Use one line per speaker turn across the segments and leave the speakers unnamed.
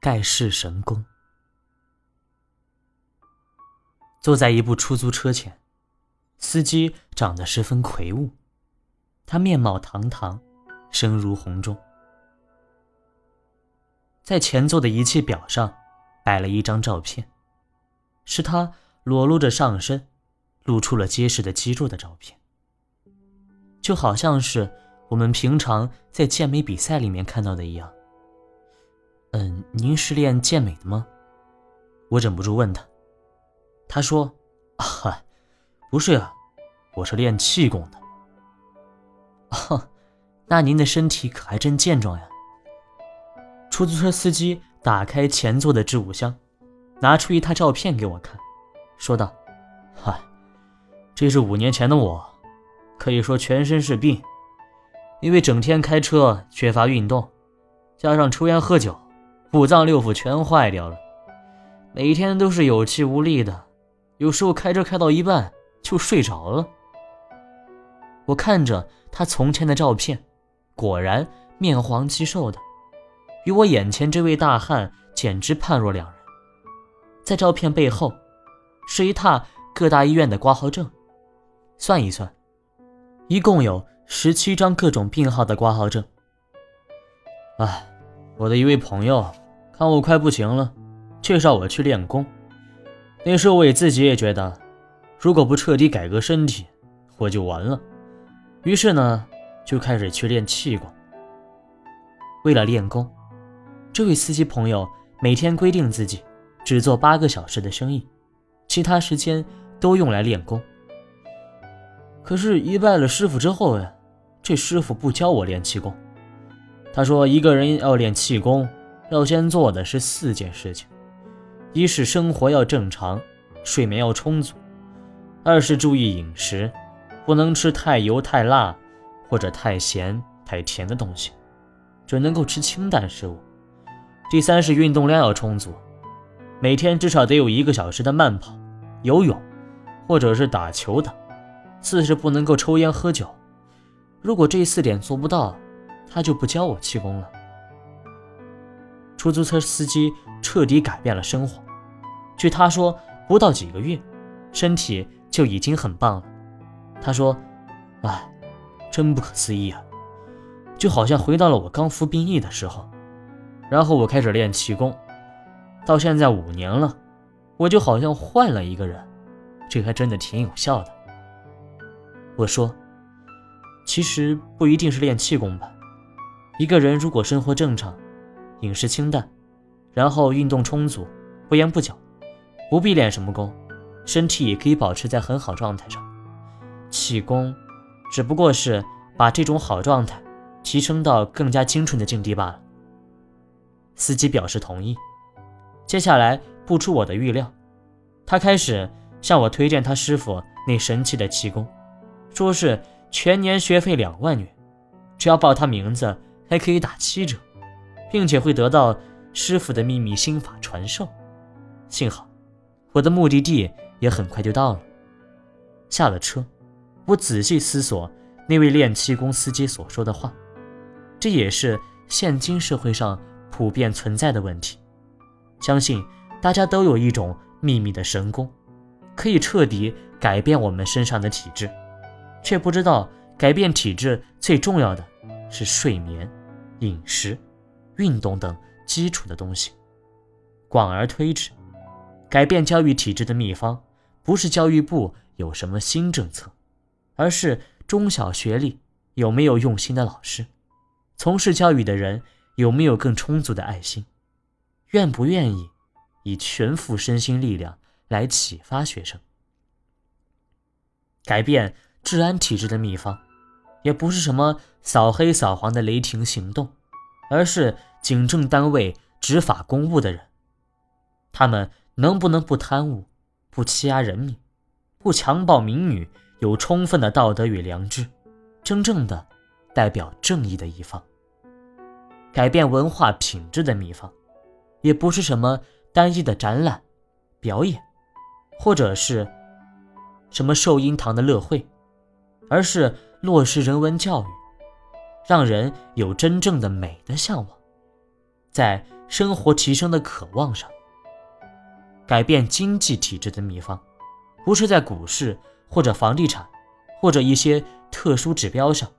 盖世神功。坐在一部出租车前，司机长得十分魁梧，他面貌堂堂，声如洪钟。在前座的仪器表上摆了一张照片，是他裸露着上身，露出了结实的肌肉的照片，就好像是我们平常在健美比赛里面看到的一样。嗯，您是练健美的吗？我忍不住问他。他说：“啊，不是呀，我是练气功的。”哦，那您的身体可还真健壮呀。出租车司机打开前座的置物箱，拿出一沓照片给我看，说道：“嗨，这是五年前的我，可以说全身是病，因为整天开车缺乏运动，加上抽烟喝酒。”五脏六腑全坏掉了，每天都是有气无力的，有时候开车开到一半就睡着了。我看着他从前的照片，果然面黄肌瘦的，与我眼前这位大汉简直判若两人。在照片背后，是一沓各大医院的挂号证，算一算，一共有十七张各种病号的挂号证。唉。我的一位朋友看我快不行了，介绍我去练功。那时候我也自己也觉得，如果不彻底改革身体，我就完了。于是呢，就开始去练气功。为了练功，这位司机朋友每天规定自己只做八个小时的生意，其他时间都用来练功。可是，一拜了师傅之后呀，这师傅不教我练气功。他说：“一个人要练气功，要先做的是四件事情：一是生活要正常，睡眠要充足；二是注意饮食，不能吃太油、太辣或者太咸、太甜的东西，只能够吃清淡食物；第三是运动量要充足，每天至少得有一个小时的慢跑、游泳或者是打球等；四是不能够抽烟喝酒。如果这四点做不到，”他就不教我气功了。出租车司机彻底改变了生活，据他说，不到几个月，身体就已经很棒了。他说：“哎，真不可思议啊，就好像回到了我刚服兵役的时候。”然后我开始练气功，到现在五年了，我就好像换了一个人，这还真的挺有效的。我说：“其实不一定是练气功吧。”一个人如果生活正常，饮食清淡，然后运动充足，不烟不酒，不必练什么功，身体也可以保持在很好状态上。气功只不过是把这种好状态提升到更加精纯的境地罢了。司机表示同意。接下来不出我的预料，他开始向我推荐他师傅那神奇的气功，说是全年学费两万元，只要报他名字。还可以打七折，并且会得到师傅的秘密心法传授。幸好，我的目的地也很快就到了。下了车，我仔细思索那位练气功司机所说的话。这也是现今社会上普遍存在的问题。相信大家都有一种秘密的神功，可以彻底改变我们身上的体质，却不知道改变体质最重要的是睡眠。饮食、运动等基础的东西，广而推之，改变教育体制的秘方，不是教育部有什么新政策，而是中小学里有没有用心的老师，从事教育的人有没有更充足的爱心，愿不愿意以全副身心力量来启发学生。改变治安体制的秘方。也不是什么扫黑扫黄的雷霆行动，而是警政单位执法公务的人，他们能不能不贪污、不欺压人民、不强暴民女，有充分的道德与良知，真正的代表正义的一方？改变文化品质的秘方，也不是什么单一的展览、表演，或者是什么寿音堂的乐会，而是。落实人文教育，让人有真正的美的向往，在生活提升的渴望上。改变经济体制的秘方，不是在股市或者房地产，或者一些特殊指标上，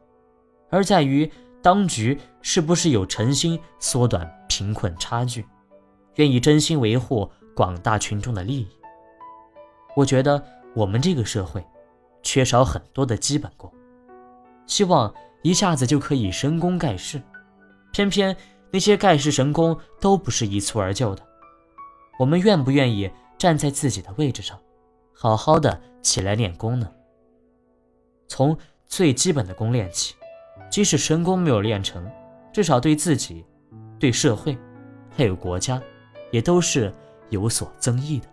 而在于当局是不是有诚心缩短贫困差距，愿意真心维护广大群众的利益。我觉得我们这个社会缺少很多的基本功，希望一下子就可以神功盖世，偏偏那些盖世神功都不是一蹴而就的。我们愿不愿意站在自己的位置上，好好的起来练功呢？从最基本的功练起，即使神功没有练成，至少对自己、对社会，还有国家，也都是有所增益的。